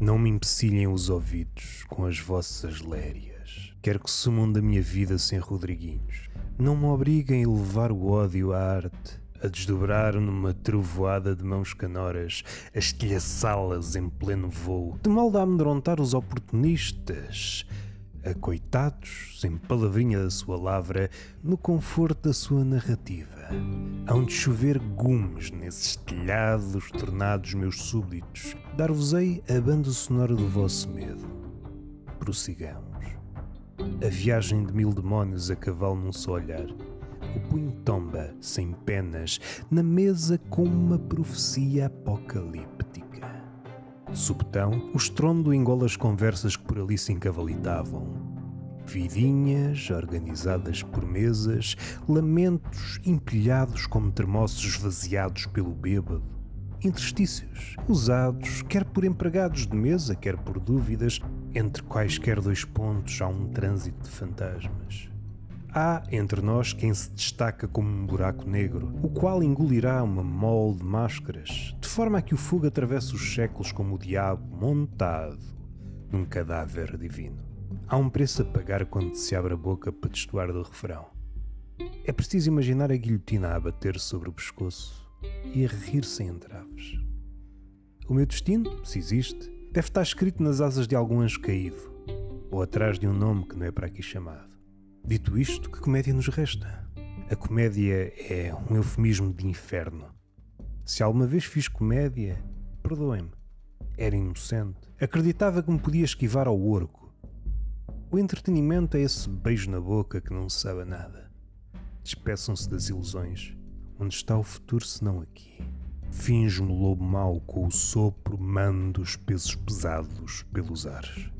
Não me empecilhem os ouvidos com as vossas lérias. Quero que sumam da minha vida sem Rodriguinhos. Não me obriguem a levar o ódio à arte, a desdobrar numa trovoada de mãos canoras, a estilhaçá-las em pleno voo, de mal de amedrontar os oportunistas, a coitados, sem palavrinha da sua lavra, no conforto da sua narrativa. Hão de chover gumes nesses telhados tornados meus súbditos. Dar-vos-ei a banda sonora do vosso medo. Prossigamos. A viagem de mil demónios a cavalo num só olhar. O punho tomba, sem penas, na mesa com uma profecia apocalíptica. Subtão, o estrondo engola as conversas que por ali se encavalitavam. Vidinhas organizadas por mesas, lamentos empilhados como termossos esvaziados pelo bêbado, interstícios usados quer por empregados de mesa, quer por dúvidas, entre quaisquer dois pontos há um trânsito de fantasmas. Há entre nós quem se destaca como um buraco negro, o qual engolirá uma mole de máscaras, de forma a que o fogo atravesse os séculos como o diabo montado num cadáver divino. Há um preço a pagar quando se abre a boca para destoar do refrão. É preciso imaginar a guilhotina a bater sobre o pescoço e a rir sem entraves. O meu destino, se existe, deve estar escrito nas asas de algum anjo caído, ou atrás de um nome que não é para aqui chamado. Dito isto, que comédia nos resta? A comédia é um eufemismo de inferno. Se alguma vez fiz comédia, perdoem-me. Era inocente. Acreditava que me podia esquivar ao orco. O entretenimento é esse beijo na boca que não sabe nada. Despeçam-se das ilusões. Onde está o futuro senão aqui? Finjo-me lobo mau com o sopro mando os pesos pesados pelos ares.